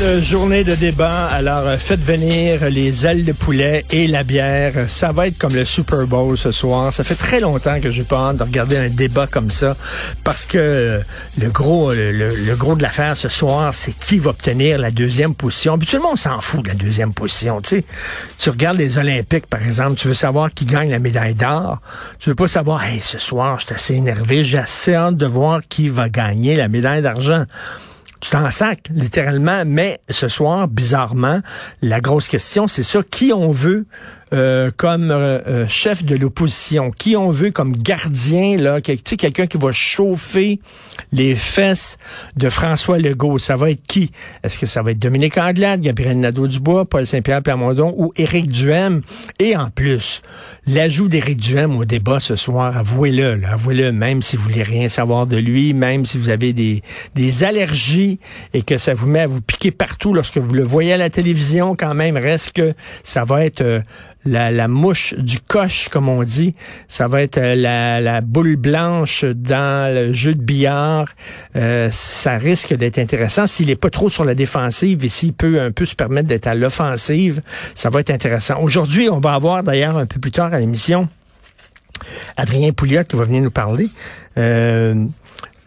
De journée de débat. Alors, euh, faites venir les ailes de poulet et la bière. Ça va être comme le Super Bowl ce soir. Ça fait très longtemps que j'ai pas hâte de regarder un débat comme ça parce que euh, le gros, le, gros de l'affaire ce soir, c'est qui va obtenir la deuxième position. Habituellement, on s'en fout de la deuxième position. Tu tu regardes les Olympiques, par exemple, tu veux savoir qui gagne la médaille d'or. Tu veux pas savoir, hey, ce soir, je suis assez énervé, j'ai assez hâte de voir qui va gagner la médaille d'argent tu t'en sac, littéralement. Mais ce soir, bizarrement, la grosse question, c'est ça, qui on veut euh, comme euh, euh, chef de l'opposition, qui on veut comme gardien, là, quelqu'un qui va chauffer les fesses de François Legault. Ça va être qui? Est-ce que ça va être Dominique Anglade, Gabriel Nadeau-Dubois, Paul Saint-Pierre Plamondon ou Éric Duhem? Et en plus, l'ajout d'Éric Duhem au débat ce soir, avouez-le, avouez-le, même si vous voulez rien savoir de lui, même si vous avez des, des allergies et que ça vous met à vous piquer partout lorsque vous le voyez à la télévision, quand même, reste que ça va être la, mouche du coche, comme on dit. Ça va être euh, la, boule blanche dans le jeu de billard. Euh, ça risque d'être intéressant. S'il est pas trop sur la défensive et s'il peut un peu se permettre d'être à l'offensive, ça va être intéressant. Aujourd'hui, on va avoir d'ailleurs un peu plus tard à l'émission Adrien Pouliot qui va venir nous parler. Euh,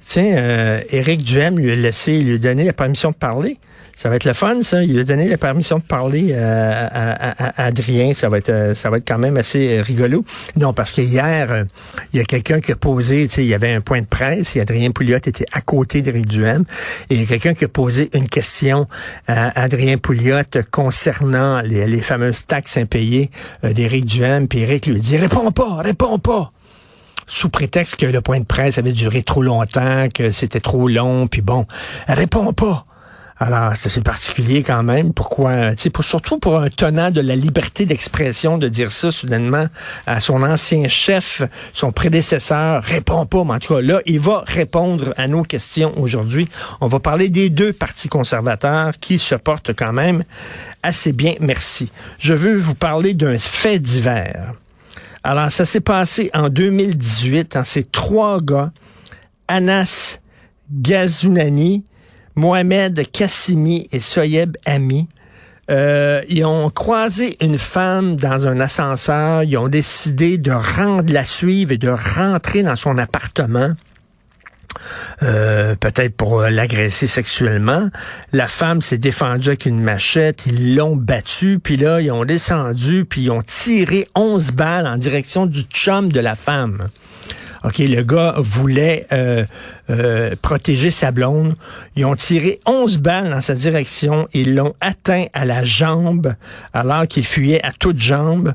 tiens, euh, Éric Duhem lui a laissé, lui a donné la permission de parler. Ça va être le fun, ça. Il a donné la permission de parler à, Adrien. Ça va être, euh, ça va être quand même assez euh, rigolo. Non, parce que hier, euh, il y a quelqu'un qui a posé, tu sais, il y avait un point de presse et Adrien Pouliot était à côté d'Éric Duhem. Et il y a quelqu'un qui a posé une question à Adrien Pouliot concernant les, fameuses taxes impayées d'Éric Duhem. Puis Éric lui dit, réponds pas, réponds pas sous prétexte que le point de presse avait duré trop longtemps, que c'était trop long, puis bon, réponds pas. Alors, c'est particulier quand même. Pourquoi? Pour, surtout pour un tenant de la liberté d'expression de dire ça soudainement à son ancien chef, son prédécesseur, répond pas. Mais en tout cas, là, il va répondre à nos questions aujourd'hui. On va parler des deux partis conservateurs qui se portent quand même assez bien, merci. Je veux vous parler d'un fait divers. Alors, ça s'est passé en 2018, en ces trois gars, Anas Gazunani, Mohamed Kassimi et Soyeb Ami. Euh, ils ont croisé une femme dans un ascenseur. Ils ont décidé de rendre la suivre et de rentrer dans son appartement. Euh, peut-être pour l'agresser sexuellement. La femme s'est défendue avec une machette, ils l'ont battue, puis là, ils ont descendu, puis ils ont tiré 11 balles en direction du chum de la femme. OK, le gars voulait euh, euh, protéger sa blonde. Ils ont tiré 11 balles dans sa direction. Ils l'ont atteint à la jambe alors qu'il fuyait à toutes jambes,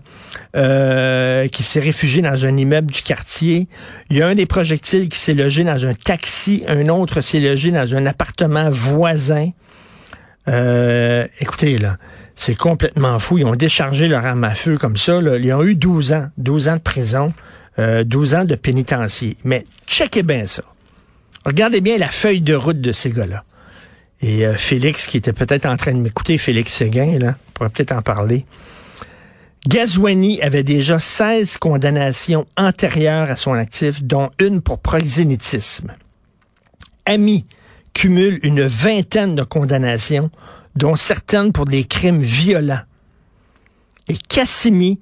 euh, qui s'est réfugié dans un immeuble du quartier. Il y a un des projectiles qui s'est logé dans un taxi. Un autre s'est logé dans un appartement voisin. Euh, écoutez, là, c'est complètement fou. Ils ont déchargé leur arme à feu comme ça. Ils ont eu 12 ans, 12 ans de prison. 12 euh, ans de pénitencier. Mais checkez bien ça. Regardez bien la feuille de route de ces gars-là. Et euh, Félix, qui était peut-être en train de m'écouter, Félix Séguin, là, pourrait peut-être en parler. Gazouani avait déjà 16 condamnations antérieures à son actif, dont une pour proxénétisme. Ami cumule une vingtaine de condamnations, dont certaines pour des crimes violents. Et Cassimi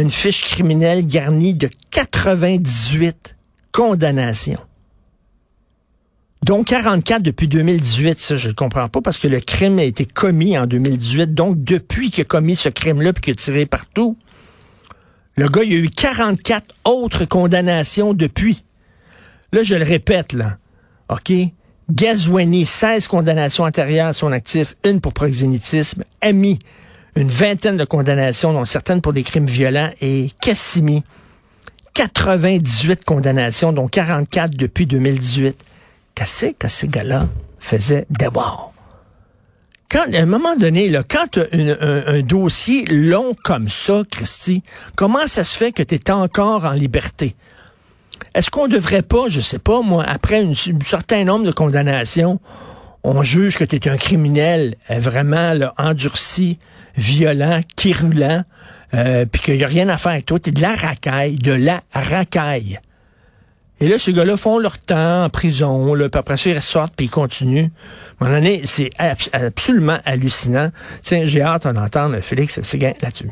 une fiche criminelle garnie de 98 condamnations. Donc 44 depuis 2018, ça je ne comprends pas parce que le crime a été commis en 2018. Donc depuis qu'il a commis ce crime-là puis qu'il a tiré partout, le gars il a eu 44 autres condamnations depuis. Là je le répète là, ok? Gazouani, 16 condamnations antérieures à son actif, une pour proxénétisme, Ami, une vingtaine de condamnations, dont certaines pour des crimes violents, et Cassimi, 98 condamnations, dont 44 depuis 2018. qu'est-ce que ces gars-là faisaient d'abord? Quand, à un moment donné, là, quand un, dossier long comme ça, Christy, comment ça se fait que tu es encore en liberté? Est-ce qu'on devrait pas, je sais pas, moi, après un certain nombre de condamnations, on juge que tu es un criminel euh, vraiment là, endurci, violent, quirulant, euh, puis qu'il n'y a rien à faire avec toi, tu de la racaille, de la racaille. Et là, ces gars-là font leur temps en prison, là, puis après ça, ils ressortent, puis ils continuent. À un c'est absolument hallucinant. Tiens, j'ai hâte d'en entendre Félix Séguin là-dessus.